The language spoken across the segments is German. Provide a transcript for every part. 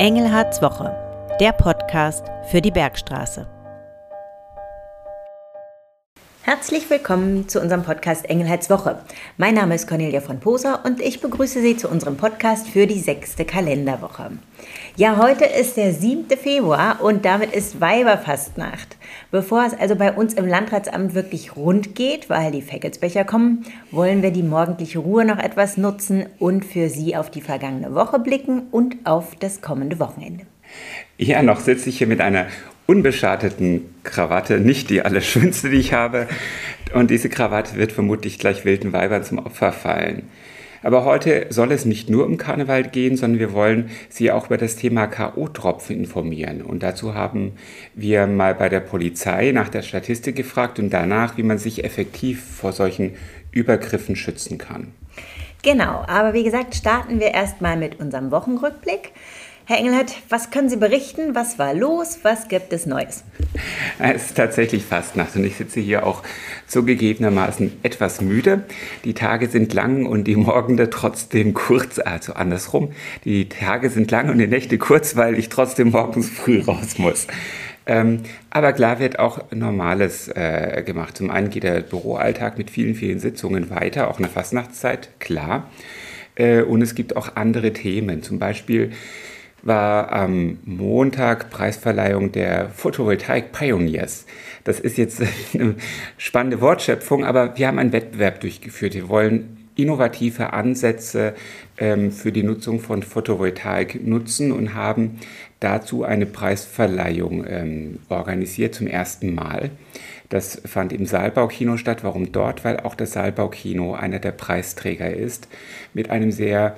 Engelhards Woche, der Podcast für die Bergstraße. Herzlich willkommen zu unserem Podcast Engelhards Woche. Mein Name ist Cornelia von Poser und ich begrüße Sie zu unserem Podcast für die sechste Kalenderwoche. Ja, heute ist der 7. Februar und damit ist Weiberfastnacht. Bevor es also bei uns im Landratsamt wirklich rund geht, weil die Feckelsbecher kommen, wollen wir die morgendliche Ruhe noch etwas nutzen und für Sie auf die vergangene Woche blicken und auf das kommende Wochenende. Ja, noch sitze ich hier mit einer unbeschadeten Krawatte, nicht die allerschönste, die ich habe. Und diese Krawatte wird vermutlich gleich wilden Weibern zum Opfer fallen. Aber heute soll es nicht nur um Karneval gehen, sondern wir wollen Sie auch über das Thema K.O.-Tropfen informieren. Und dazu haben wir mal bei der Polizei nach der Statistik gefragt und danach, wie man sich effektiv vor solchen Übergriffen schützen kann. Genau, aber wie gesagt, starten wir erstmal mit unserem Wochenrückblick. Herr Engelhardt, was können Sie berichten? Was war los? Was gibt es Neues? Es ist tatsächlich Fastnacht und ich sitze hier auch zugegebenermaßen etwas müde. Die Tage sind lang und die Morgende trotzdem kurz, also andersrum. Die Tage sind lang und die Nächte kurz, weil ich trotzdem morgens früh raus muss. Ähm, aber klar wird auch Normales äh, gemacht. Zum einen geht der Büroalltag mit vielen, vielen Sitzungen weiter, auch in der Fastnachtszeit, klar. Äh, und es gibt auch andere Themen, zum Beispiel war am Montag Preisverleihung der Photovoltaik Pioneers. Das ist jetzt eine spannende Wortschöpfung, aber wir haben einen Wettbewerb durchgeführt. Wir wollen innovative Ansätze ähm, für die Nutzung von Photovoltaik nutzen und haben dazu eine Preisverleihung ähm, organisiert zum ersten Mal. Das fand im Saalbaukino statt. Warum dort? Weil auch das Saalbaukino einer der Preisträger ist, mit einem sehr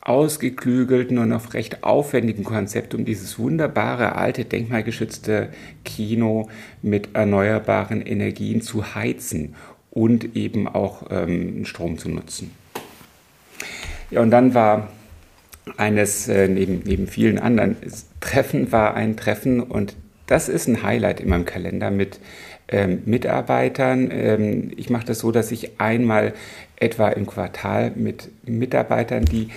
ausgeklügelten und auf recht aufwendigen Konzept, um dieses wunderbare, alte, denkmalgeschützte Kino mit erneuerbaren Energien zu heizen und eben auch ähm, Strom zu nutzen. Ja, und dann war eines, äh, neben, neben vielen anderen Treffen, war ein Treffen und das ist ein Highlight in meinem Kalender mit ähm, Mitarbeitern. Ähm, ich mache das so, dass ich einmal etwa im Quartal mit Mitarbeitern, die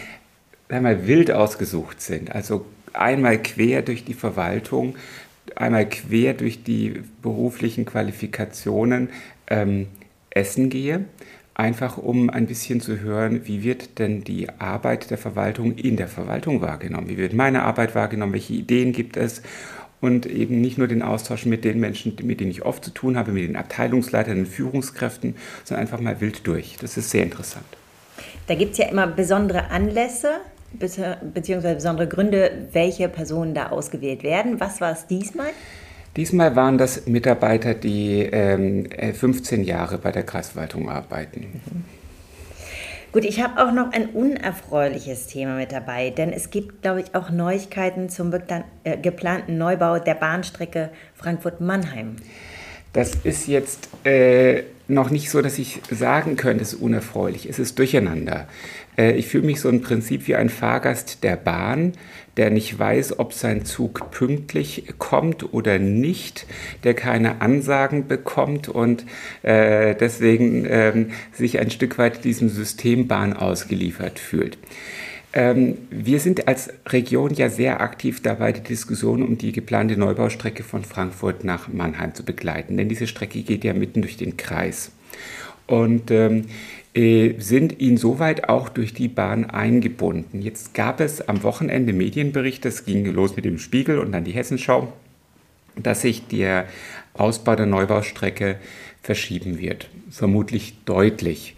einmal wild ausgesucht sind. Also einmal quer durch die Verwaltung, einmal quer durch die beruflichen Qualifikationen ähm, essen gehe, einfach um ein bisschen zu hören, wie wird denn die Arbeit der Verwaltung in der Verwaltung wahrgenommen, wie wird meine Arbeit wahrgenommen, welche Ideen gibt es und eben nicht nur den Austausch mit den Menschen, mit denen ich oft zu tun habe, mit den Abteilungsleitern, den Führungskräften, sondern einfach mal wild durch. Das ist sehr interessant. Da gibt es ja immer besondere Anlässe, beziehungsweise besondere Gründe, welche Personen da ausgewählt werden. Was war es diesmal? Diesmal waren das Mitarbeiter, die ähm, 15 äh, Jahre bei der Kreisverwaltung arbeiten. Mhm. Gut, ich habe auch noch ein unerfreuliches Thema mit dabei, denn es gibt, glaube ich, auch Neuigkeiten zum äh, geplanten Neubau der Bahnstrecke Frankfurt-Mannheim. Das ist jetzt äh, noch nicht so, dass ich sagen könnte, es ist unerfreulich. Es ist durcheinander. Äh, ich fühle mich so im Prinzip wie ein Fahrgast der Bahn, der nicht weiß, ob sein Zug pünktlich kommt oder nicht, der keine Ansagen bekommt und äh, deswegen äh, sich ein Stück weit diesem System Bahn ausgeliefert fühlt. Ähm, wir sind als Region ja sehr aktiv dabei, die Diskussion um die geplante Neubaustrecke von Frankfurt nach Mannheim zu begleiten, denn diese Strecke geht ja mitten durch den Kreis. Und ähm, äh, sind insoweit auch durch die Bahn eingebunden. Jetzt gab es am Wochenende Medienberichte, es ging los mit dem Spiegel und dann die Hessenschau, dass sich der Ausbau der Neubaustrecke verschieben wird, vermutlich deutlich.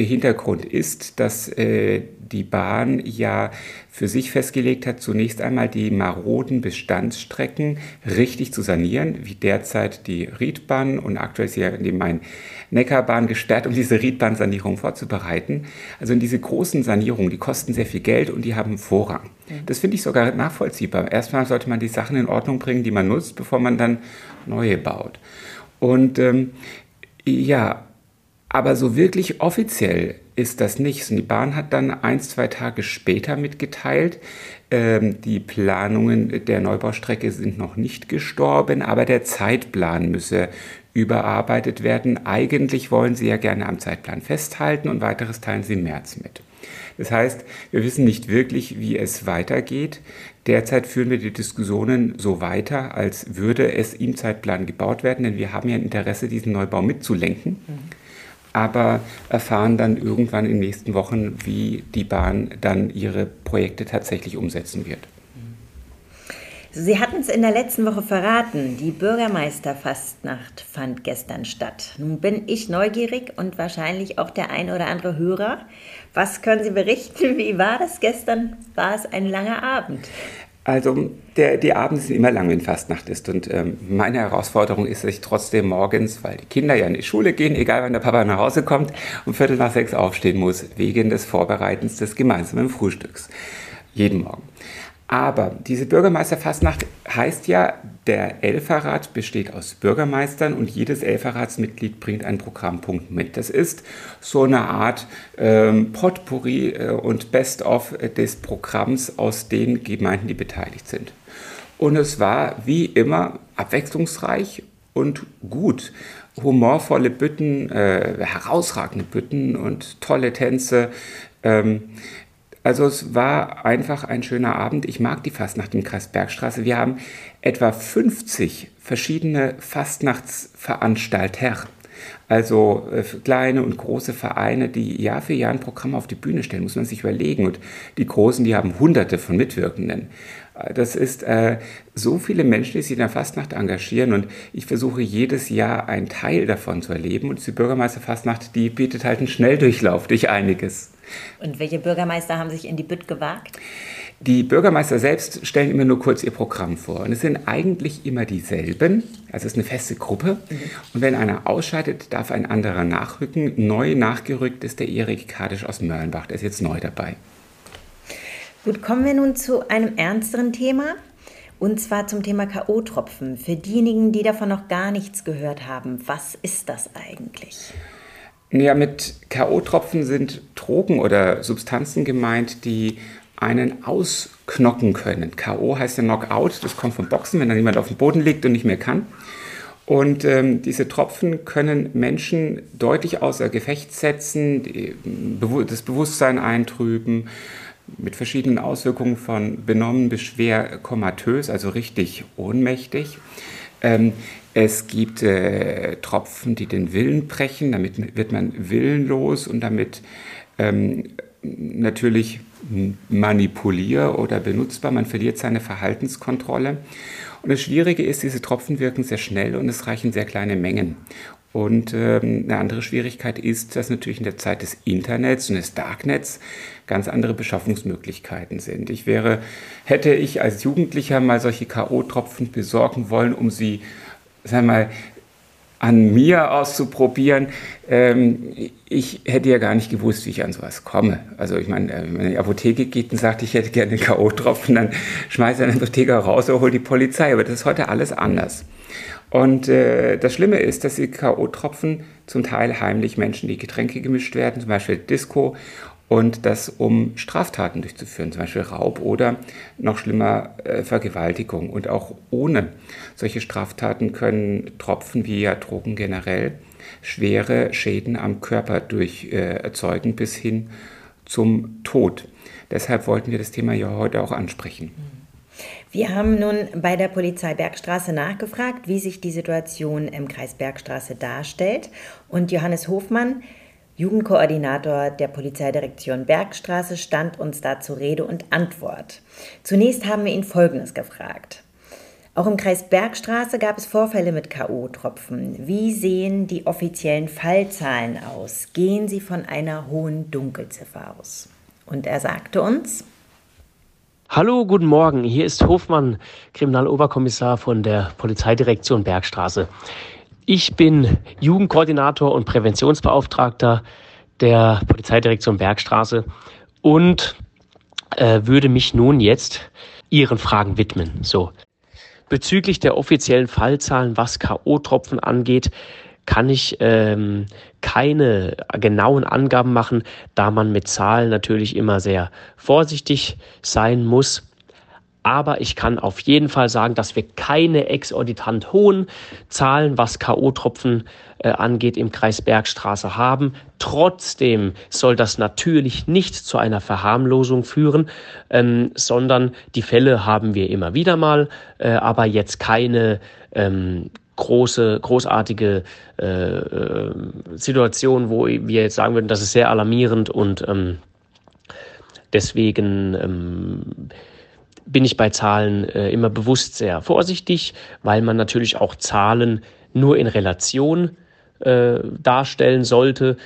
Hintergrund ist, dass äh, die Bahn ja für sich festgelegt hat, zunächst einmal die maroden Bestandsstrecken richtig zu sanieren, wie derzeit die Riedbahn und aktuell ist ja die Main-Neckar-Bahn gesperrt, um diese Riedbahnsanierung vorzubereiten. Also in diese großen Sanierungen, die kosten sehr viel Geld und die haben Vorrang. Das finde ich sogar nachvollziehbar. Erstmal sollte man die Sachen in Ordnung bringen, die man nutzt, bevor man dann neue baut. Und ähm, ja, aber so wirklich offiziell ist das nicht. Und die Bahn hat dann ein, zwei Tage später mitgeteilt, ähm, die Planungen der Neubaustrecke sind noch nicht gestorben, aber der Zeitplan müsse überarbeitet werden. Eigentlich wollen sie ja gerne am Zeitplan festhalten und weiteres teilen sie im März mit. Das heißt, wir wissen nicht wirklich, wie es weitergeht. Derzeit führen wir die Diskussionen so weiter, als würde es im Zeitplan gebaut werden, denn wir haben ja ein Interesse, diesen Neubau mitzulenken. Mhm. Aber erfahren dann irgendwann in den nächsten Wochen, wie die Bahn dann ihre Projekte tatsächlich umsetzen wird. Sie hatten es in der letzten Woche verraten. Die Bürgermeisterfastnacht fand gestern statt. Nun bin ich neugierig und wahrscheinlich auch der ein oder andere Hörer. Was können Sie berichten? Wie war das gestern? War es ein langer Abend? Also der, die Abende sind immer lang, wenn Fastnacht ist. Und ähm, meine Herausforderung ist, dass ich trotzdem morgens, weil die Kinder ja in die Schule gehen, egal wann der Papa nach Hause kommt, um Viertel nach sechs aufstehen muss, wegen des Vorbereitens des gemeinsamen Frühstücks. Jeden Morgen. Aber diese Bürgermeisterfastnacht heißt ja, der Elferrat besteht aus Bürgermeistern und jedes Elferratsmitglied bringt einen Programmpunkt mit. Das ist so eine Art ähm, Potpourri äh, und Best-of des Programms aus den Gemeinden, die beteiligt sind. Und es war wie immer abwechslungsreich und gut. Humorvolle Bütten, äh, herausragende Bütten und tolle Tänze. Ähm, also es war einfach ein schöner Abend. Ich mag die Fastnacht im Kreis Bergstraße. Wir haben etwa 50 verschiedene Fastnachtsveranstalter. Also äh, kleine und große Vereine, die Jahr für Jahr ein Programm auf die Bühne stellen, muss man sich überlegen. Und die Großen, die haben hunderte von Mitwirkenden. Das ist äh, so viele Menschen, die sich in der Fastnacht engagieren und ich versuche jedes Jahr einen Teil davon zu erleben. Und die Bürgermeisterfastnacht, die bietet halt einen Schnelldurchlauf durch einiges. Und welche Bürgermeister haben sich in die Bütt gewagt? Die Bürgermeister selbst stellen immer nur kurz ihr Programm vor. Und es sind eigentlich immer dieselben. Also es ist eine feste Gruppe. Mhm. Und wenn einer ausscheidet, darf ein anderer nachrücken. Neu nachgerückt ist der Erik Kadisch aus Mörnbach. Der ist jetzt neu dabei. Gut, kommen wir nun zu einem ernsteren Thema. Und zwar zum Thema K.O.-Tropfen. Für diejenigen, die davon noch gar nichts gehört haben, was ist das eigentlich? Ja, mit K.O.-Tropfen sind Drogen oder Substanzen gemeint, die einen ausknocken können. K.O. heißt ja Knockout, das kommt vom Boxen, wenn dann jemand auf dem Boden liegt und nicht mehr kann. Und ähm, diese Tropfen können Menschen deutlich außer Gefecht setzen, die, das Bewusstsein eintrüben, mit verschiedenen Auswirkungen von benommen bis schwer komatös, also richtig ohnmächtig. Ähm, es gibt äh, Tropfen, die den Willen brechen, damit wird man willenlos und damit ähm, natürlich manipulier- oder benutzbar. Man verliert seine Verhaltenskontrolle. Und das Schwierige ist, diese Tropfen wirken sehr schnell und es reichen sehr kleine Mengen. Und ähm, eine andere Schwierigkeit ist, dass natürlich in der Zeit des Internets und des Darknets ganz andere Beschaffungsmöglichkeiten sind. Ich wäre, hätte ich als Jugendlicher mal solche K.O.-Tropfen besorgen wollen, um sie sag mal, an mir auszuprobieren. Ähm, ich hätte ja gar nicht gewusst, wie ich an sowas komme. Also ich meine, wenn man in die Apotheke geht und sagt, ich hätte gerne einen K.O.-Tropfen, dann schmeißt er den Apotheker raus oder holt die Polizei. Aber das ist heute alles anders. Und äh, das Schlimme ist, dass die K.O.-Tropfen zum Teil heimlich Menschen, die Getränke gemischt werden, zum Beispiel Disco, und das um Straftaten durchzuführen, zum Beispiel Raub oder noch schlimmer äh, Vergewaltigung. Und auch ohne solche Straftaten können Tropfen wie ja Drogen generell schwere Schäden am Körper durch äh, erzeugen bis hin zum Tod. Deshalb wollten wir das Thema ja heute auch ansprechen. Wir haben nun bei der Polizei Bergstraße nachgefragt, wie sich die Situation im Kreis Bergstraße darstellt. Und Johannes Hofmann, Jugendkoordinator der Polizeidirektion Bergstraße stand uns dazu Rede und Antwort. Zunächst haben wir ihn Folgendes gefragt. Auch im Kreis Bergstraße gab es Vorfälle mit KO-Tropfen. Wie sehen die offiziellen Fallzahlen aus? Gehen sie von einer hohen Dunkelziffer aus? Und er sagte uns, Hallo, guten Morgen. Hier ist Hofmann, Kriminaloberkommissar von der Polizeidirektion Bergstraße. Ich bin Jugendkoordinator und Präventionsbeauftragter der Polizeidirektion Bergstraße und äh, würde mich nun jetzt Ihren Fragen widmen. So. Bezüglich der offiziellen Fallzahlen, was K.O.-Tropfen angeht, kann ich ähm, keine genauen Angaben machen, da man mit Zahlen natürlich immer sehr vorsichtig sein muss. Aber ich kann auf jeden Fall sagen, dass wir keine exorbitant hohen Zahlen, was K.O.-Tropfen äh, angeht, im Kreis Bergstraße haben. Trotzdem soll das natürlich nicht zu einer Verharmlosung führen, ähm, sondern die Fälle haben wir immer wieder mal, äh, aber jetzt keine ähm, große, großartige äh, äh, Situation, wo wir jetzt sagen würden, das ist sehr alarmierend und ähm, deswegen ähm, bin ich bei Zahlen äh, immer bewusst sehr vorsichtig, weil man natürlich auch Zahlen nur in Relation äh, darstellen sollte,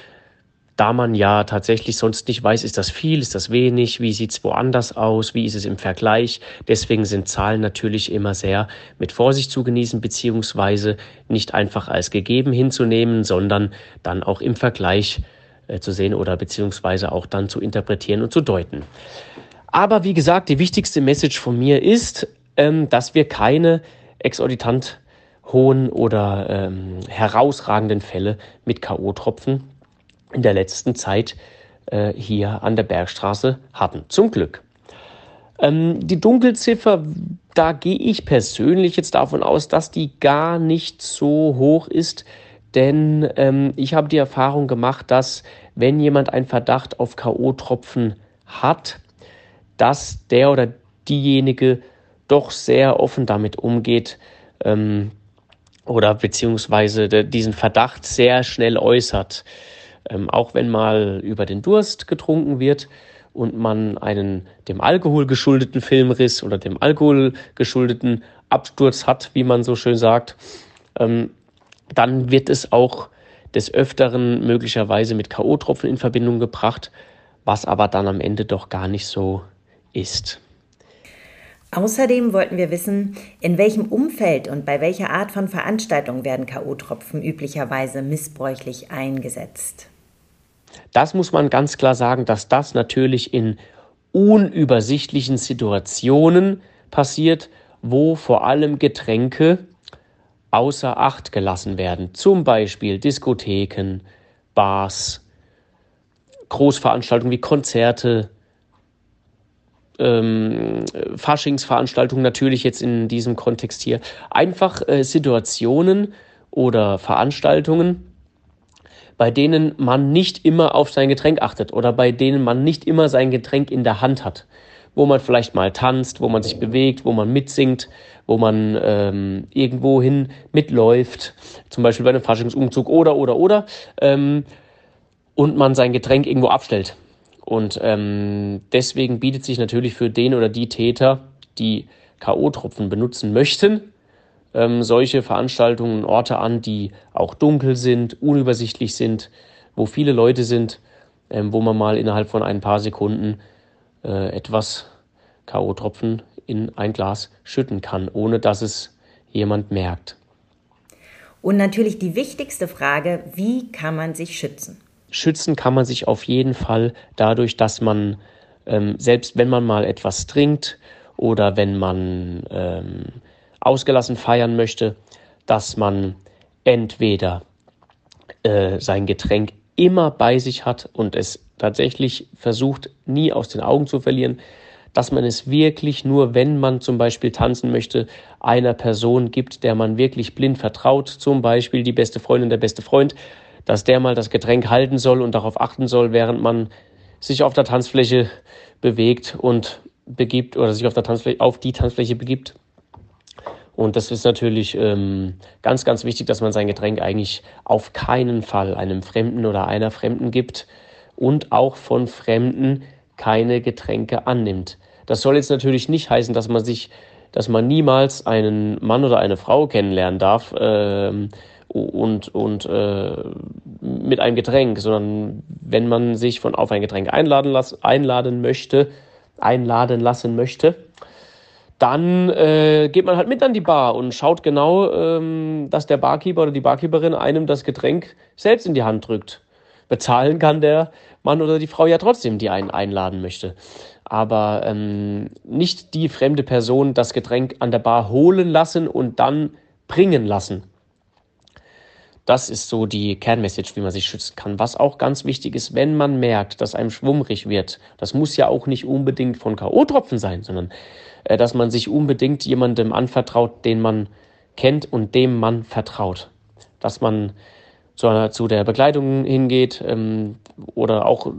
da man ja tatsächlich sonst nicht weiß, ist das viel, ist das wenig, wie sieht es woanders aus, wie ist es im Vergleich. Deswegen sind Zahlen natürlich immer sehr mit Vorsicht zu genießen, beziehungsweise nicht einfach als gegeben hinzunehmen, sondern dann auch im Vergleich äh, zu sehen oder beziehungsweise auch dann zu interpretieren und zu deuten. Aber wie gesagt, die wichtigste Message von mir ist, ähm, dass wir keine exorbitant hohen oder ähm, herausragenden Fälle mit K.O.-Tropfen in der letzten Zeit äh, hier an der Bergstraße hatten. Zum Glück. Ähm, die Dunkelziffer, da gehe ich persönlich jetzt davon aus, dass die gar nicht so hoch ist, denn ähm, ich habe die Erfahrung gemacht, dass wenn jemand einen Verdacht auf K.O.-Tropfen hat, dass der oder diejenige doch sehr offen damit umgeht ähm, oder beziehungsweise diesen Verdacht sehr schnell äußert. Ähm, auch wenn mal über den Durst getrunken wird und man einen dem Alkohol geschuldeten Filmriss oder dem Alkohol geschuldeten Absturz hat, wie man so schön sagt, ähm, dann wird es auch des Öfteren möglicherweise mit K.O.-Tropfen in Verbindung gebracht, was aber dann am Ende doch gar nicht so ist. Außerdem wollten wir wissen, in welchem Umfeld und bei welcher Art von Veranstaltung werden KO-Tropfen üblicherweise missbräuchlich eingesetzt. Das muss man ganz klar sagen, dass das natürlich in unübersichtlichen Situationen passiert, wo vor allem Getränke außer Acht gelassen werden. Zum Beispiel Diskotheken, Bars, Großveranstaltungen wie Konzerte, ähm, Faschingsveranstaltungen natürlich jetzt in diesem Kontext hier. Einfach äh, Situationen oder Veranstaltungen, bei denen man nicht immer auf sein Getränk achtet oder bei denen man nicht immer sein Getränk in der Hand hat. Wo man vielleicht mal tanzt, wo man sich bewegt, wo man mitsingt, wo man ähm, irgendwo hin mitläuft, zum Beispiel bei einem Faschingsumzug oder, oder, oder, ähm, und man sein Getränk irgendwo abstellt. Und ähm, deswegen bietet sich natürlich für den oder die Täter, die K.O.-Tropfen benutzen möchten, ähm, solche Veranstaltungen, Orte an, die auch dunkel sind, unübersichtlich sind, wo viele Leute sind, ähm, wo man mal innerhalb von ein paar Sekunden äh, etwas K.O.-Tropfen in ein Glas schütten kann, ohne dass es jemand merkt. Und natürlich die wichtigste Frage, wie kann man sich schützen? Schützen kann man sich auf jeden Fall dadurch, dass man, ähm, selbst wenn man mal etwas trinkt oder wenn man ähm, ausgelassen feiern möchte, dass man entweder äh, sein Getränk immer bei sich hat und es tatsächlich versucht, nie aus den Augen zu verlieren, dass man es wirklich nur, wenn man zum Beispiel tanzen möchte, einer Person gibt, der man wirklich blind vertraut, zum Beispiel die beste Freundin, der beste Freund, dass der mal das Getränk halten soll und darauf achten soll, während man sich auf der Tanzfläche bewegt und begibt oder sich auf, der Tanzfläche, auf die Tanzfläche begibt. Und das ist natürlich ähm, ganz, ganz wichtig, dass man sein Getränk eigentlich auf keinen Fall einem Fremden oder einer Fremden gibt und auch von Fremden keine Getränke annimmt. Das soll jetzt natürlich nicht heißen, dass man sich, dass man niemals einen Mann oder eine Frau kennenlernen darf. Ähm, und, und äh, mit einem Getränk, sondern wenn man sich von auf ein Getränk einladen, las, einladen möchte, einladen lassen möchte, dann äh, geht man halt mit an die Bar und schaut genau, ähm, dass der Barkeeper oder die Barkeeperin einem das Getränk selbst in die Hand drückt. Bezahlen kann der Mann oder die Frau ja trotzdem, die einen einladen möchte. Aber ähm, nicht die fremde Person das Getränk an der Bar holen lassen und dann bringen lassen Das ist so die Kernmessage, wie man sich schützen kann. Was auch ganz wichtig ist, wenn man merkt, dass einem schwummrig wird, das muss ja auch nicht unbedingt von K.O.-Tropfen sein, sondern äh, dass man sich unbedingt jemandem anvertraut, den man kennt und dem man vertraut. Dass man zu, einer, zu der Begleitung hingeht ähm, oder auch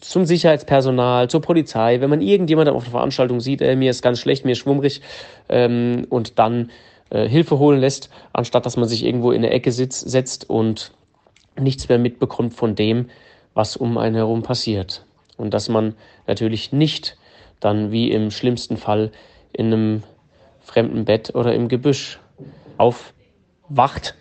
zum Sicherheitspersonal, zur Polizei, wenn man irgendjemanden auf der Veranstaltung sieht, äh, mir ist ganz schlecht, mir ist schwummrig ähm, und dann äh, Hilfe holen lässt, anstatt dass man sich irgendwo in der Ecke sitz, setzt und nichts mehr mitbekommt von dem, was um einen herum passiert. Und dass man natürlich nicht dann wie im schlimmsten Fall in einem fremden Bett oder im Gebüsch aufwacht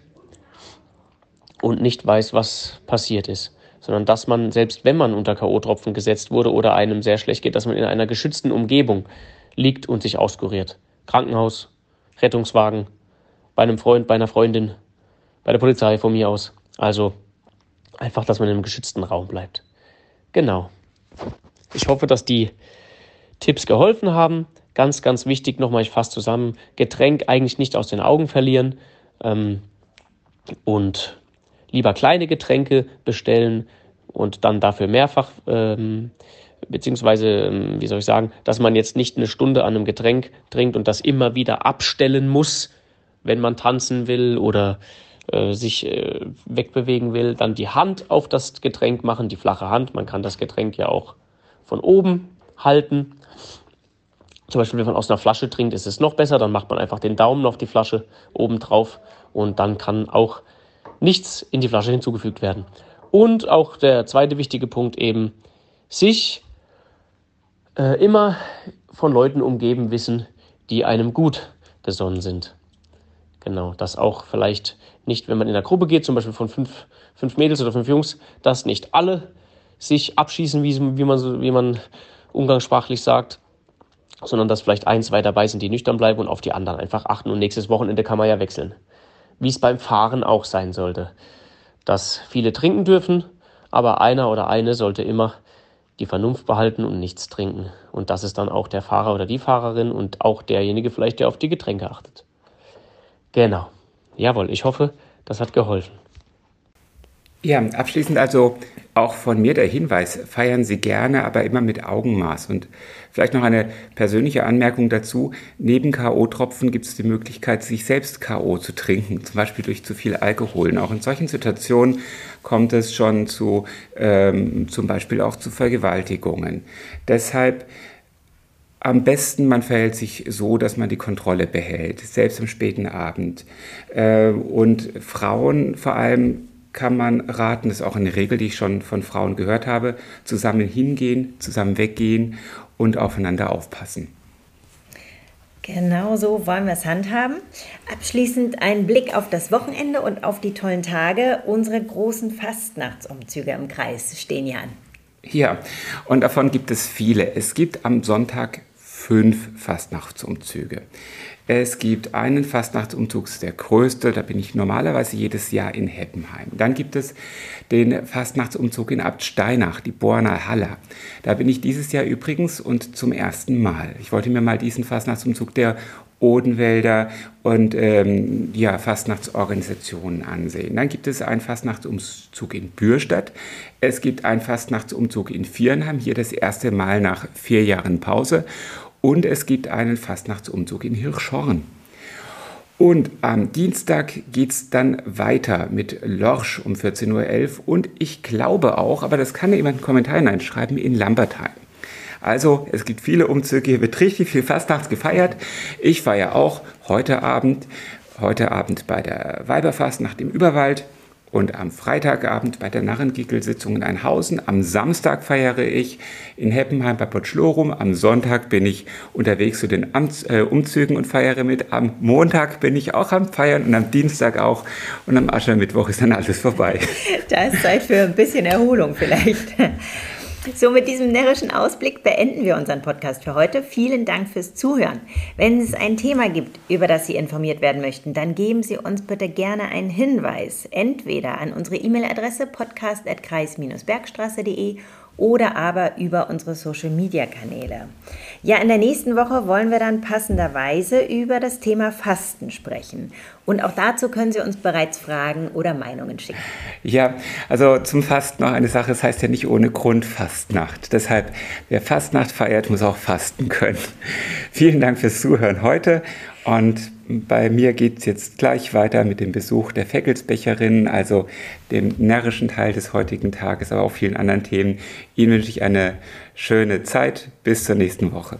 und nicht weiß, was passiert ist, sondern dass man, selbst wenn man unter K.O.-Tropfen gesetzt wurde oder einem sehr schlecht geht, dass man in einer geschützten Umgebung liegt und sich auskuriert. Krankenhaus, Rettungswagen, bei einem Freund, bei einer Freundin, bei der Polizei von mir aus. Also einfach, dass man einem geschützten Raum bleibt. Genau. Ich hoffe, dass die Tipps geholfen haben. Ganz, ganz wichtig nochmal, ich fasse zusammen, Getränk eigentlich nicht aus den Augen verlieren ähm, und lieber kleine Getränke bestellen und dann dafür mehrfach, ähm, beziehungsweise, ähm, wie soll ich sagen, dass man jetzt nicht eine Stunde an einem Getränk trinkt und das immer wieder abstellen muss, wenn man tanzen will oder äh, sich äh, wegbewegen will, dann die Hand auf das Getränk machen, die flache Hand. Man kann das Getränk ja auch von oben halten. Zum Beispiel, wenn man aus einer Flasche trinkt, ist es noch besser. Dann macht man einfach den Daumen auf die Flasche oben drauf und dann kann auch nichts in die Flasche hinzugefügt werden. Und auch der zweite wichtige Punkt eben, sich äh, immer von Leuten umgeben wissen, die einem gut gesonnen sind. Genau, dass auch vielleicht nicht, wenn man in einer Gruppe geht, zum Beispiel von fünf, fünf Mädels oder fünf Jungs, dass nicht alle sich abschießen, wie, wie, man, wie man umgangssprachlich sagt, sondern dass vielleicht ein, zwei dabei sind, die nüchtern bleiben und auf die anderen einfach achten und nächstes Wochenende kann man ja wechseln wie es beim Fahren auch sein sollte. Dass viele trinken dürfen, aber einer oder eine sollte immer die Vernunft behalten und nichts trinken. Und das ist dann auch der Fahrer oder die Fahrerin und auch derjenige vielleicht, der auf die Getränke achtet. Genau. Jawohl, ich hoffe, das hat geholfen. Ja, abschließend also auch von mir der Hinweis, feiern Sie gerne, aber immer mit Augenmaß. Und vielleicht noch eine persönliche Anmerkung dazu. Neben K.O.-Tropfen gibt es die Möglichkeit, sich selbst K.O. zu trinken, zum Beispiel durch zu viel Alkohol. Und auch in solchen Situationen kommt es schon zu, ähm, zum Beispiel auch zu Vergewaltigungen. Deshalb am besten, man verhält sich so, dass man die Kontrolle behält, selbst am späten Abend. Äh, und Frauen vor allem kann man raten, das ist auch eine Regel, die ich schon von Frauen gehört habe, zusammen hingehen, zusammen weggehen und aufeinander aufpassen. Genau so wollen wir es handhaben. Abschließend ein Blick auf das Wochenende und auf die tollen Tage. Unsere großen Fastnachtsumzüge im Kreis stehen ja an. Ja, und davon gibt es viele. Es gibt am Sonntag fünf Fastnachtsumzüge. Es gibt einen Fastnachtsumzug, der größte, da bin ich normalerweise jedes Jahr in Heppenheim. Dann gibt es den Fastnachtsumzug in Abt Steinach, die Borner Haller. Da bin ich dieses Jahr übrigens und zum ersten Mal. Ich wollte mir mal diesen Fastnachtsumzug der Odenwälder und ähm, ja, Fastnachtsorganisationen ansehen. Dann gibt es einen Fastnachtsumzug in Bürstadt. Es gibt einen Fastnachtsumzug in Viernheim, hier das erste Mal nach vier Jahren Pause. Und es gibt einen Fastnachtsumzug in Hirschhorn. Und am Dienstag geht es dann weiter mit Lorsch um 14.11 Uhr und ich glaube auch, aber das kann jemand in den Kommentar hineinschreiben, in Lambertheim. Also es gibt viele Umzüge, hier wird richtig viel Fastnachts gefeiert. Ich feiere auch heute Abend, heute Abend bei der Weiberfastnacht im Überwald und am Freitagabend bei der Narrengickel-Sitzung in Einhausen. Am Samstag feiere ich in Heppenheim bei Potschlorum. Am Sonntag bin ich unterwegs zu den Amts, äh, Umzügen und feiere mit. Am Montag bin ich auch am Feiern und am Dienstag auch. Und am Aschermittwoch ist dann alles vorbei. Da ist Zeit für ein bisschen Erholung vielleicht. So, mit diesem närrischen Ausblick beenden wir unseren Podcast für heute. Vielen Dank fürs Zuhören. Wenn es ein Thema gibt, über das Sie informiert werden möchten, dann geben Sie uns bitte gerne einen Hinweis. Entweder an unsere E-Mail-Adresse podcast.kreis-bergstraße.de oder aber über unsere Social-Media-Kanäle. Ja, in der nächsten Woche wollen wir dann passenderweise über das Thema Fasten sprechen. Und auch dazu können Sie uns bereits Fragen oder Meinungen schicken. Ja, also zum Fasten noch eine Sache, es heißt ja nicht ohne Grund Fastnacht. Deshalb, wer Fastnacht feiert, muss auch fasten können. Vielen Dank fürs Zuhören heute und bei mir geht es jetzt gleich weiter mit dem Besuch der Feckelsbecherin, also dem närrischen Teil des heutigen Tages, aber auch vielen anderen Themen. Ihnen wünsche ich eine schöne Zeit. Bis zur nächsten Woche.